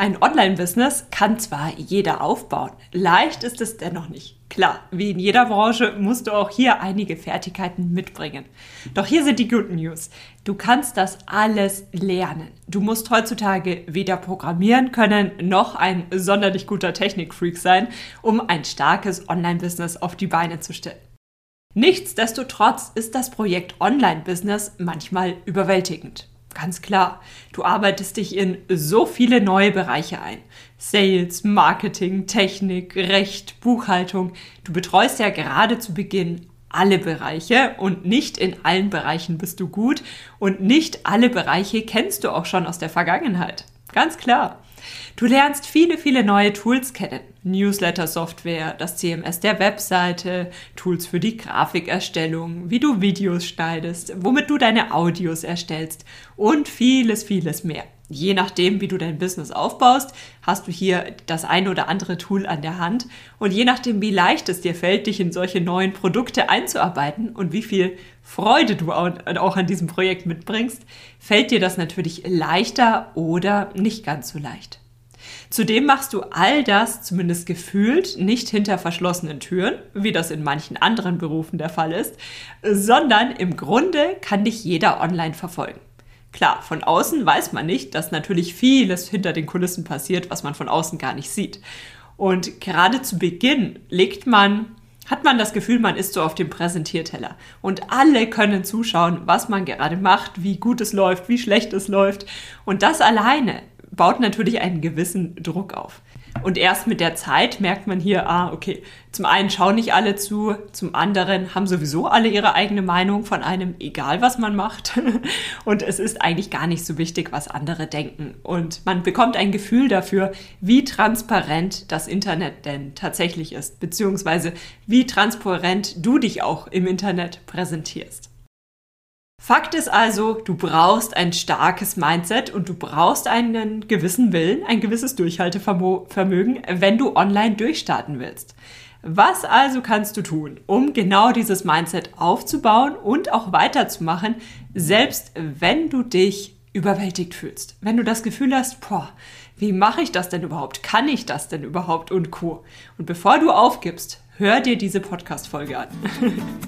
Ein Online-Business kann zwar jeder aufbauen, leicht ist es dennoch nicht. Klar, wie in jeder Branche musst du auch hier einige Fertigkeiten mitbringen. Doch hier sind die Good News. Du kannst das alles lernen. Du musst heutzutage weder programmieren können noch ein sonderlich guter Technikfreak sein, um ein starkes Online-Business auf die Beine zu stellen. Nichtsdestotrotz ist das Projekt Online-Business manchmal überwältigend. Ganz klar, du arbeitest dich in so viele neue Bereiche ein. Sales, Marketing, Technik, Recht, Buchhaltung. Du betreust ja gerade zu Beginn alle Bereiche und nicht in allen Bereichen bist du gut und nicht alle Bereiche kennst du auch schon aus der Vergangenheit. Ganz klar. Du lernst viele, viele neue Tools kennen. Newsletter-Software, das CMS der Webseite, Tools für die Grafikerstellung, wie du Videos schneidest, womit du deine Audios erstellst und vieles, vieles mehr. Je nachdem, wie du dein Business aufbaust, hast du hier das ein oder andere Tool an der Hand. Und je nachdem, wie leicht es dir fällt, dich in solche neuen Produkte einzuarbeiten und wie viel Freude du auch an diesem Projekt mitbringst, fällt dir das natürlich leichter oder nicht ganz so leicht. Zudem machst du all das, zumindest gefühlt, nicht hinter verschlossenen Türen, wie das in manchen anderen Berufen der Fall ist, sondern im Grunde kann dich jeder online verfolgen. Klar, von außen weiß man nicht, dass natürlich vieles hinter den Kulissen passiert, was man von außen gar nicht sieht. Und gerade zu Beginn legt man, hat man das Gefühl, man ist so auf dem Präsentierteller. Und alle können zuschauen, was man gerade macht, wie gut es läuft, wie schlecht es läuft. Und das alleine baut natürlich einen gewissen Druck auf. Und erst mit der Zeit merkt man hier, ah, okay, zum einen schauen nicht alle zu, zum anderen haben sowieso alle ihre eigene Meinung von einem, egal was man macht. Und es ist eigentlich gar nicht so wichtig, was andere denken. Und man bekommt ein Gefühl dafür, wie transparent das Internet denn tatsächlich ist, beziehungsweise wie transparent du dich auch im Internet präsentierst. Fakt ist also, du brauchst ein starkes Mindset und du brauchst einen gewissen Willen, ein gewisses Durchhaltevermögen, wenn du online durchstarten willst. Was also kannst du tun, um genau dieses Mindset aufzubauen und auch weiterzumachen, selbst wenn du dich überwältigt fühlst? Wenn du das Gefühl hast, boah, wie mache ich das denn überhaupt? Kann ich das denn überhaupt und co. Und bevor du aufgibst, hör dir diese Podcast-Folge an.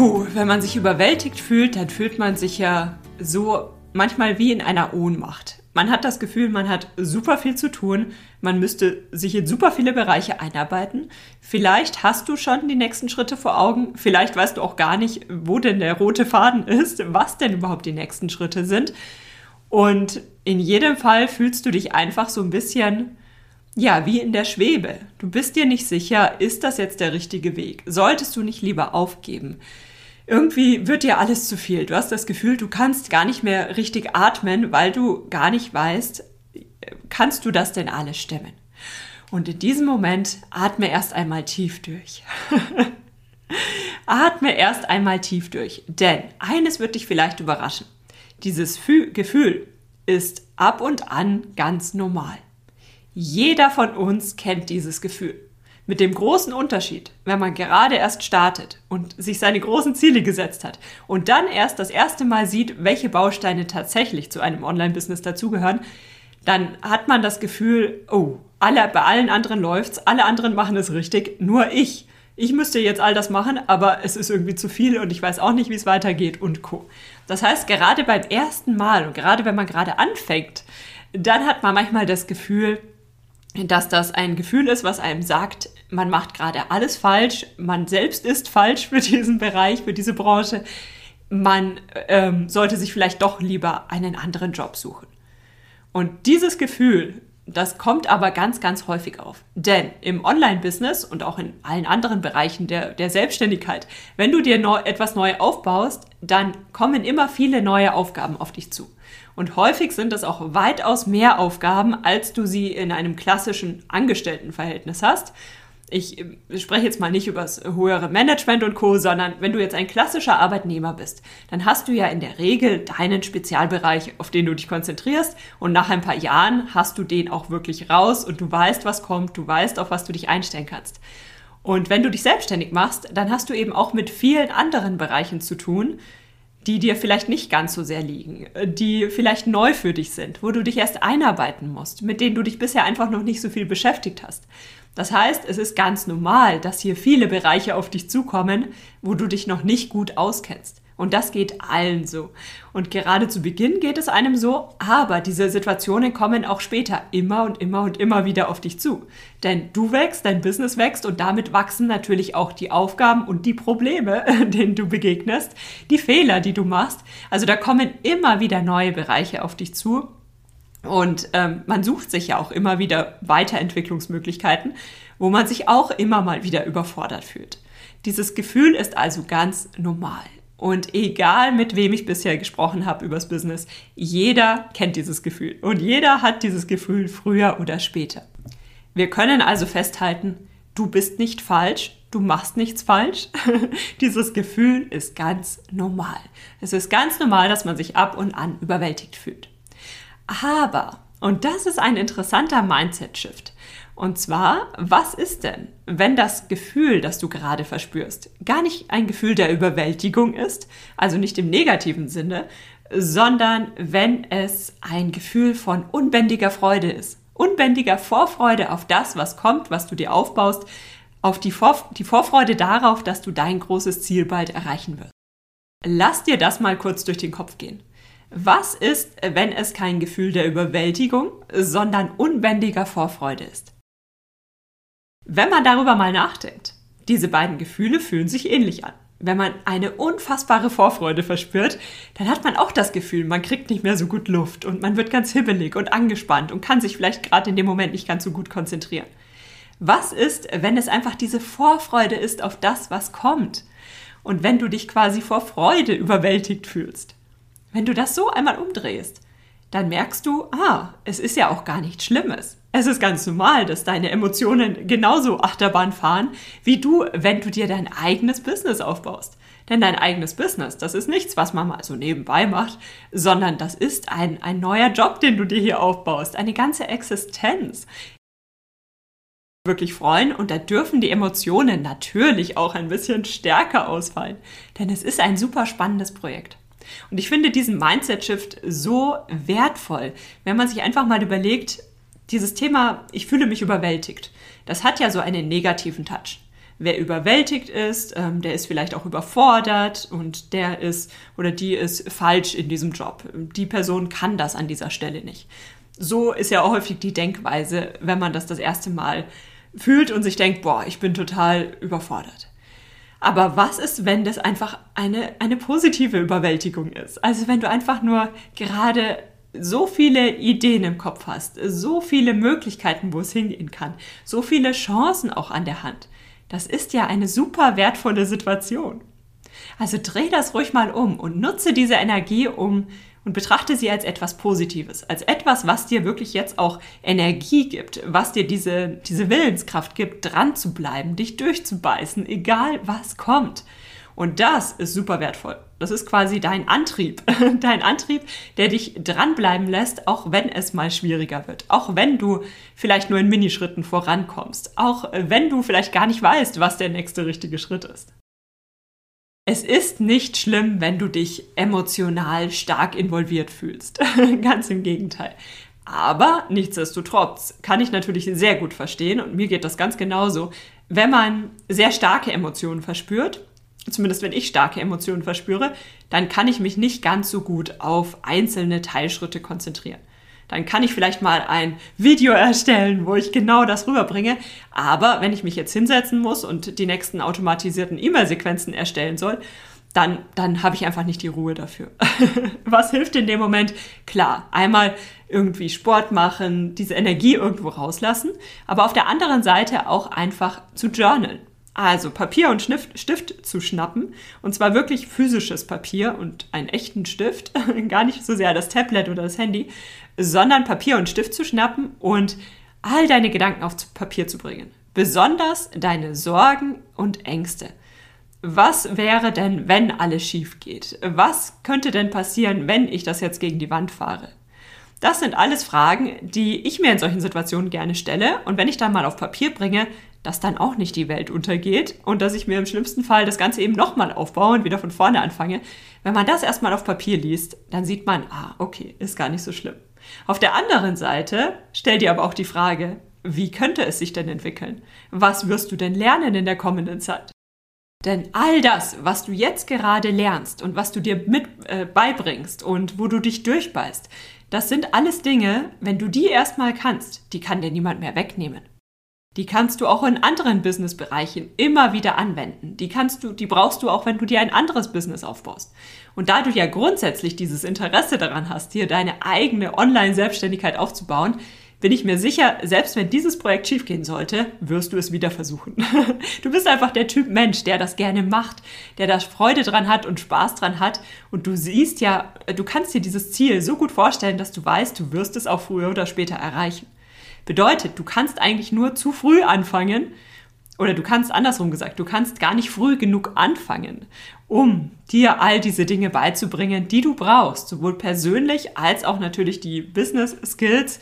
Puh, wenn man sich überwältigt fühlt, dann fühlt man sich ja so manchmal wie in einer Ohnmacht. Man hat das Gefühl, man hat super viel zu tun, man müsste sich in super viele Bereiche einarbeiten. Vielleicht hast du schon die nächsten Schritte vor Augen, vielleicht weißt du auch gar nicht, wo denn der rote Faden ist, was denn überhaupt die nächsten Schritte sind. Und in jedem Fall fühlst du dich einfach so ein bisschen ja, wie in der Schwebe. Du bist dir nicht sicher, ist das jetzt der richtige Weg? Solltest du nicht lieber aufgeben? Irgendwie wird dir alles zu viel. Du hast das Gefühl, du kannst gar nicht mehr richtig atmen, weil du gar nicht weißt, kannst du das denn alles stemmen? Und in diesem Moment atme erst einmal tief durch. atme erst einmal tief durch, denn eines wird dich vielleicht überraschen. Dieses Fü Gefühl ist ab und an ganz normal. Jeder von uns kennt dieses Gefühl. Mit dem großen Unterschied, wenn man gerade erst startet und sich seine großen Ziele gesetzt hat und dann erst das erste Mal sieht, welche Bausteine tatsächlich zu einem Online-Business dazugehören, dann hat man das Gefühl, oh, alle, bei allen anderen läuft's, alle anderen machen es richtig, nur ich. Ich müsste jetzt all das machen, aber es ist irgendwie zu viel und ich weiß auch nicht, wie es weitergeht und co. Das heißt, gerade beim ersten Mal und gerade wenn man gerade anfängt, dann hat man manchmal das Gefühl, dass das ein Gefühl ist, was einem sagt, man macht gerade alles falsch, man selbst ist falsch für diesen Bereich, für diese Branche, man ähm, sollte sich vielleicht doch lieber einen anderen Job suchen. Und dieses Gefühl, Das kommt aber ganz, ganz häufig auf. Denn im Online-Business und auch in allen anderen Bereichen der, der Selbstständigkeit, wenn du dir neu, etwas neu aufbaust, dann kommen immer viele neue Aufgaben auf dich zu. Und häufig sind das auch weitaus mehr Aufgaben, als du sie in einem klassischen Angestelltenverhältnis hast ich spreche jetzt mal nicht über das höhere Management und Co., sondern wenn du jetzt ein klassischer Arbeitnehmer bist, dann hast du ja in der Regel deinen Spezialbereich, auf den du dich konzentrierst und nach ein paar Jahren hast du den auch wirklich raus und du weißt, was kommt, du weißt, auf was du dich einstellen kannst. Und wenn du dich selbstständig machst, dann hast du eben auch mit vielen anderen Bereichen zu tun, die dir vielleicht nicht ganz so sehr liegen, die vielleicht neu für dich sind, wo du dich erst einarbeiten musst, mit denen du dich bisher einfach noch nicht so viel beschäftigt hast. Das heißt, es ist ganz normal, dass hier viele Bereiche auf dich zukommen, wo du dich noch nicht gut auskennst. Und das geht allen so. Und gerade zu Beginn geht es einem so, aber diese Situationen kommen auch später immer und immer und immer wieder auf dich zu. Denn du wächst, dein Business wächst und damit wachsen natürlich auch die Aufgaben und die Probleme, denen du begegnest, die Fehler, die du machst. Also da kommen immer wieder neue Bereiche auf dich zu und ähm, man sucht sich ja auch immer wieder Weiterentwicklungsmöglichkeiten, wo man sich auch immer mal wieder überfordert fühlt. Dieses Gefühl ist also ganz normal. Und egal mit wem ich bisher gesprochen habe übers Business, jeder kennt dieses Gefühl. Und jeder hat dieses Gefühl früher oder später. Wir können also festhalten, du bist nicht falsch, du machst nichts falsch. dieses Gefühl ist ganz normal. Es ist ganz normal, dass man sich ab und an überwältigt fühlt. Aber, und das ist ein interessanter Mindset-Shift. Und zwar, was ist denn, wenn das Gefühl, das du gerade verspürst, gar nicht ein Gefühl der Überwältigung ist, also nicht im negativen Sinne, sondern wenn es ein Gefühl von unbändiger Freude ist. Unbändiger Vorfreude auf das, was kommt, was du dir aufbaust, auf die, Vor die Vorfreude darauf, dass du dein großes Ziel bald erreichen wirst. Lass dir das mal kurz durch den Kopf gehen. Was ist, wenn es kein Gefühl der Überwältigung, sondern unbändiger Vorfreude ist? Wenn man darüber mal nachdenkt, diese beiden Gefühle fühlen sich ähnlich an. Wenn man eine unfassbare Vorfreude verspürt, dann hat man auch das Gefühl, man kriegt nicht mehr so gut Luft und man wird ganz hibbelig und angespannt und kann sich vielleicht gerade in dem Moment nicht ganz so gut konzentrieren. Was ist, wenn es einfach diese Vorfreude ist auf das, was kommt? Und wenn du dich quasi vor Freude überwältigt fühlst? Wenn du das so einmal umdrehst, dann merkst du, ah, es ist ja auch gar nichts Schlimmes. Es ist ganz normal, dass deine Emotionen genauso Achterbahn fahren, wie du, wenn du dir dein eigenes Business aufbaust. Denn dein eigenes Business, das ist nichts, was man mal so nebenbei macht, sondern das ist ein, ein neuer Job, den du dir hier aufbaust, eine ganze Existenz. Wirklich freuen und da dürfen die Emotionen natürlich auch ein bisschen stärker ausfallen, denn es ist ein super spannendes Projekt. Und ich finde diesen Mindset-Shift so wertvoll, wenn man sich einfach mal überlegt, dieses Thema, ich fühle mich überwältigt, das hat ja so einen negativen Touch. Wer überwältigt ist, ähm, der ist vielleicht auch überfordert und der ist oder die ist falsch in diesem Job. Die Person kann das an dieser Stelle nicht. So ist ja auch häufig die Denkweise, wenn man das das erste Mal fühlt und sich denkt, boah, ich bin total überfordert. Aber was ist, wenn das einfach eine, eine positive Überwältigung ist? Also wenn du einfach nur gerade so viele Ideen im Kopf hast, so viele Möglichkeiten, wo es hingehen kann, so viele Chancen auch an der Hand. Das ist ja eine super wertvolle Situation. Also dreh das ruhig mal um und nutze diese Energie, um und betrachte sie als etwas Positives, als etwas, was dir wirklich jetzt auch Energie gibt, was dir diese, diese Willenskraft gibt, dran zu bleiben, dich durchzubeißen, egal was kommt. Und das ist super wertvoll. Das ist quasi dein Antrieb. Dein Antrieb, der dich dranbleiben lässt, auch wenn es mal schwieriger wird. Auch wenn du vielleicht nur in Minischritten vorankommst. Auch wenn du vielleicht gar nicht weißt, was der nächste richtige Schritt ist. Es ist nicht schlimm, wenn du dich emotional stark involviert fühlst. Ganz im Gegenteil. Aber nichtsdestotrotz kann ich natürlich sehr gut verstehen, und mir geht das ganz genauso, wenn man sehr starke Emotionen verspürt, zumindest wenn ich starke Emotionen verspüre, dann kann ich mich nicht ganz so gut auf einzelne Teilschritte konzentrieren dann kann ich vielleicht mal ein Video erstellen, wo ich genau das rüberbringe. Aber wenn ich mich jetzt hinsetzen muss und die nächsten automatisierten E-Mail-Sequenzen erstellen soll, dann, dann habe ich einfach nicht die Ruhe dafür. Was hilft in dem Moment? Klar, einmal irgendwie Sport machen, diese Energie irgendwo rauslassen, aber auf der anderen Seite auch einfach zu journalen. Also Papier und Stift, zu schnappen und zwar wirklich physisches Papier und einen echten Stift, gar nicht so sehr das Tablet oder das Handy, sondern Papier und Stift zu schnappen und all deine Gedanken auf Papier zu bringen. Besonders deine Sorgen und Ängste. Was wäre denn, wenn alles schief geht? Was könnte denn passieren, wenn ich das jetzt gegen die Wand fahre? Das sind alles Fragen, die ich mir in solchen Situationen gerne stelle. Und wenn ich dann mal auf Papier bringe, dass dann auch nicht die Welt untergeht und dass ich mir im schlimmsten Fall das Ganze eben nochmal aufbaue und wieder von vorne anfange. Wenn man das erstmal auf Papier liest, dann sieht man, ah, okay, ist gar nicht so schlimm. Auf der anderen Seite stell dir aber auch die Frage, wie könnte es sich denn entwickeln? Was wirst du denn lernen in der kommenden Zeit? Denn all das, was du jetzt gerade lernst und was du dir mit äh, beibringst und wo du dich durchbeißt, das sind alles Dinge, wenn du die erstmal kannst, die kann dir niemand mehr wegnehmen. Die kannst du auch in anderen Businessbereichen immer wieder anwenden. Die kannst du, die brauchst du auch, wenn du dir ein anderes Business aufbaust. Und da du ja grundsätzlich dieses Interesse daran hast, dir deine eigene Online-Selbstständigkeit aufzubauen, bin ich mir sicher, selbst wenn dieses Projekt schiefgehen sollte, wirst du es wieder versuchen. Du bist einfach der Typ Mensch, der das gerne macht, der da Freude dran hat und Spaß dran hat. Und du siehst ja, du kannst dir dieses Ziel so gut vorstellen, dass du weißt, du wirst es auch früher oder später erreichen. Bedeutet, du kannst eigentlich nur zu früh anfangen, oder du kannst andersrum gesagt, du kannst gar nicht früh genug anfangen, um dir all diese Dinge beizubringen, die du brauchst, sowohl persönlich als auch natürlich die Business Skills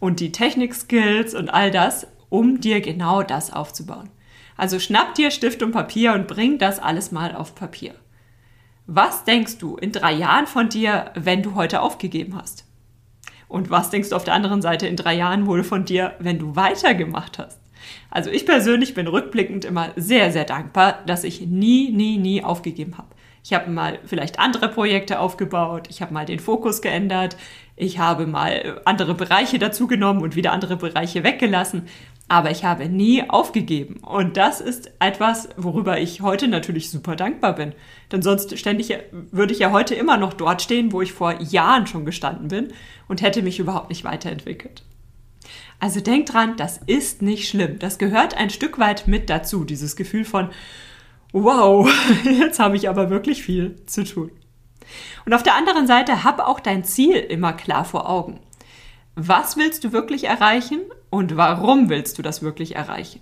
und die Technik Skills und all das, um dir genau das aufzubauen. Also schnapp dir Stift und Papier und bring das alles mal auf Papier. Was denkst du in drei Jahren von dir, wenn du heute aufgegeben hast? Und was denkst du auf der anderen Seite in drei Jahren wohl von dir, wenn du weitergemacht hast? Also ich persönlich bin rückblickend immer sehr, sehr dankbar, dass ich nie, nie, nie aufgegeben habe. Ich habe mal vielleicht andere Projekte aufgebaut, ich habe mal den Fokus geändert, ich habe mal andere Bereiche dazugenommen und wieder andere Bereiche weggelassen, aber ich habe nie aufgegeben. Und das ist etwas, worüber ich heute natürlich super dankbar bin. Denn sonst ständig würde ich ja heute immer noch dort stehen, wo ich vor Jahren schon gestanden bin und hätte mich überhaupt nicht weiterentwickelt. Also denk dran, das ist nicht schlimm. Das gehört ein Stück weit mit dazu, dieses Gefühl von, wow, jetzt habe ich aber wirklich viel zu tun. Und auf der anderen Seite hab auch dein Ziel immer klar vor Augen. Was willst du wirklich erreichen und warum willst du das wirklich erreichen?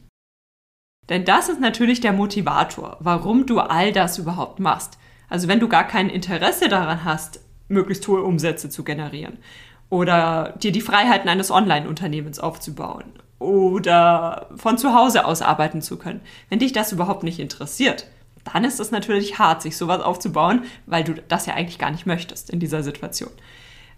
Denn das ist natürlich der Motivator, warum du all das überhaupt machst. Also wenn du gar kein Interesse daran hast, möglichst hohe Umsätze zu generieren oder dir die Freiheiten eines Online-Unternehmens aufzubauen oder von zu Hause aus arbeiten zu können. Wenn dich das überhaupt nicht interessiert, dann ist es natürlich hart, sich sowas aufzubauen, weil du das ja eigentlich gar nicht möchtest in dieser Situation.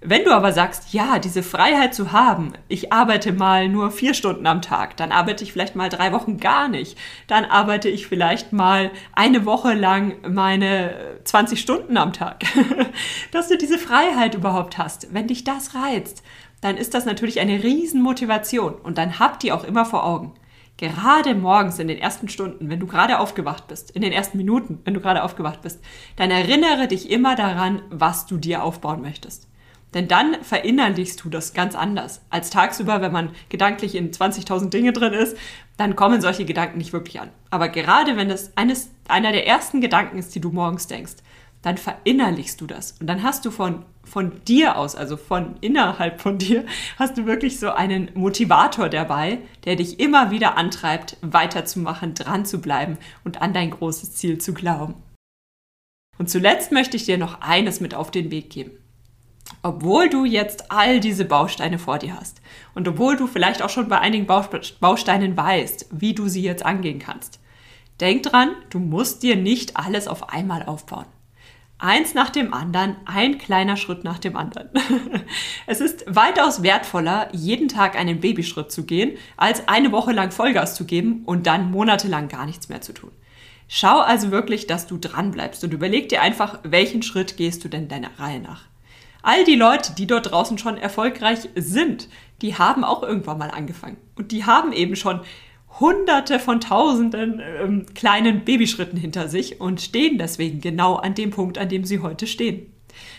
Wenn du aber sagst, ja, diese Freiheit zu haben, ich arbeite mal nur vier Stunden am Tag, dann arbeite ich vielleicht mal drei Wochen gar nicht, dann arbeite ich vielleicht mal eine Woche lang meine 20 Stunden am Tag, dass du diese Freiheit überhaupt hast. Wenn dich das reizt, dann ist das natürlich eine Riesenmotivation und dann habt ihr auch immer vor Augen. Gerade morgens in den ersten Stunden, wenn du gerade aufgewacht bist, in den ersten Minuten, wenn du gerade aufgewacht bist, dann erinnere dich immer daran, was du dir aufbauen möchtest. Denn dann verinnerlichst du das ganz anders. Als tagsüber, wenn man gedanklich in 20.000 Dinge drin ist, dann kommen solche Gedanken nicht wirklich an. Aber gerade wenn das eines, einer der ersten Gedanken ist, die du morgens denkst, dann verinnerlichst du das. Und dann hast du von, von dir aus, also von innerhalb von dir, hast du wirklich so einen Motivator dabei, der dich immer wieder antreibt, weiterzumachen, dran zu bleiben und an dein großes Ziel zu glauben. Und zuletzt möchte ich dir noch eines mit auf den Weg geben obwohl du jetzt all diese Bausteine vor dir hast und obwohl du vielleicht auch schon bei einigen Bausteinen weißt, wie du sie jetzt angehen kannst. Denk dran, du musst dir nicht alles auf einmal aufbauen. Eins nach dem anderen, ein kleiner Schritt nach dem anderen. es ist weitaus wertvoller, jeden Tag einen Babyschritt zu gehen, als eine Woche lang Vollgas zu geben und dann monatelang gar nichts mehr zu tun. Schau also wirklich, dass du dran bleibst und überleg dir einfach, welchen Schritt gehst du denn deiner Reihe nach. All die Leute, die dort draußen schon erfolgreich sind, die haben auch irgendwann mal angefangen. Und die haben eben schon hunderte von tausenden ähm, kleinen Babyschritten hinter sich und stehen deswegen genau an dem Punkt, an dem sie heute stehen.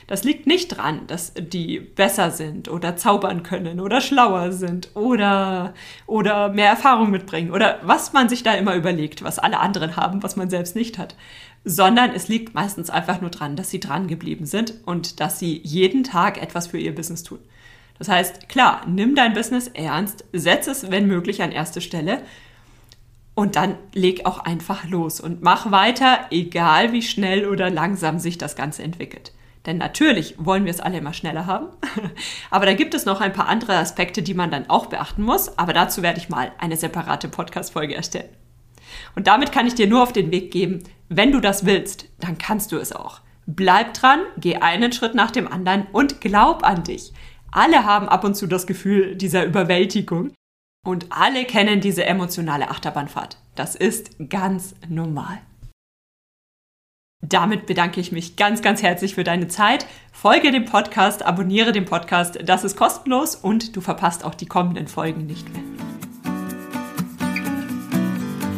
Das liegt nicht dran, dass die besser sind oder zaubern können oder schlauer sind oder, oder mehr Erfahrung mitbringen oder was man sich da immer überlegt, was alle anderen haben, was man selbst nicht hat. Sondern es liegt meistens einfach nur dran, dass sie dran geblieben sind und dass sie jeden Tag etwas für ihr Business tun. Das heißt, klar, nimm dein Business ernst, setz es, wenn möglich, an erste Stelle und dann leg auch einfach los und mach weiter, egal wie schnell oder langsam sich das Ganze entwickelt. Denn natürlich wollen wir es alle immer schneller haben. Aber da gibt es noch ein paar andere Aspekte, die man dann auch beachten muss. Aber dazu werde ich mal eine separate Podcast-Folge erstellen. Und damit kann ich dir nur auf den Weg geben, wenn du das willst, dann kannst du es auch. Bleib dran, geh einen Schritt nach dem anderen und glaub an dich. Alle haben ab und zu das Gefühl dieser Überwältigung und alle kennen diese emotionale Achterbahnfahrt. Das ist ganz normal. Damit bedanke ich mich ganz, ganz herzlich für deine Zeit. Folge dem Podcast, abonniere den Podcast. Das ist kostenlos und du verpasst auch die kommenden Folgen nicht mehr.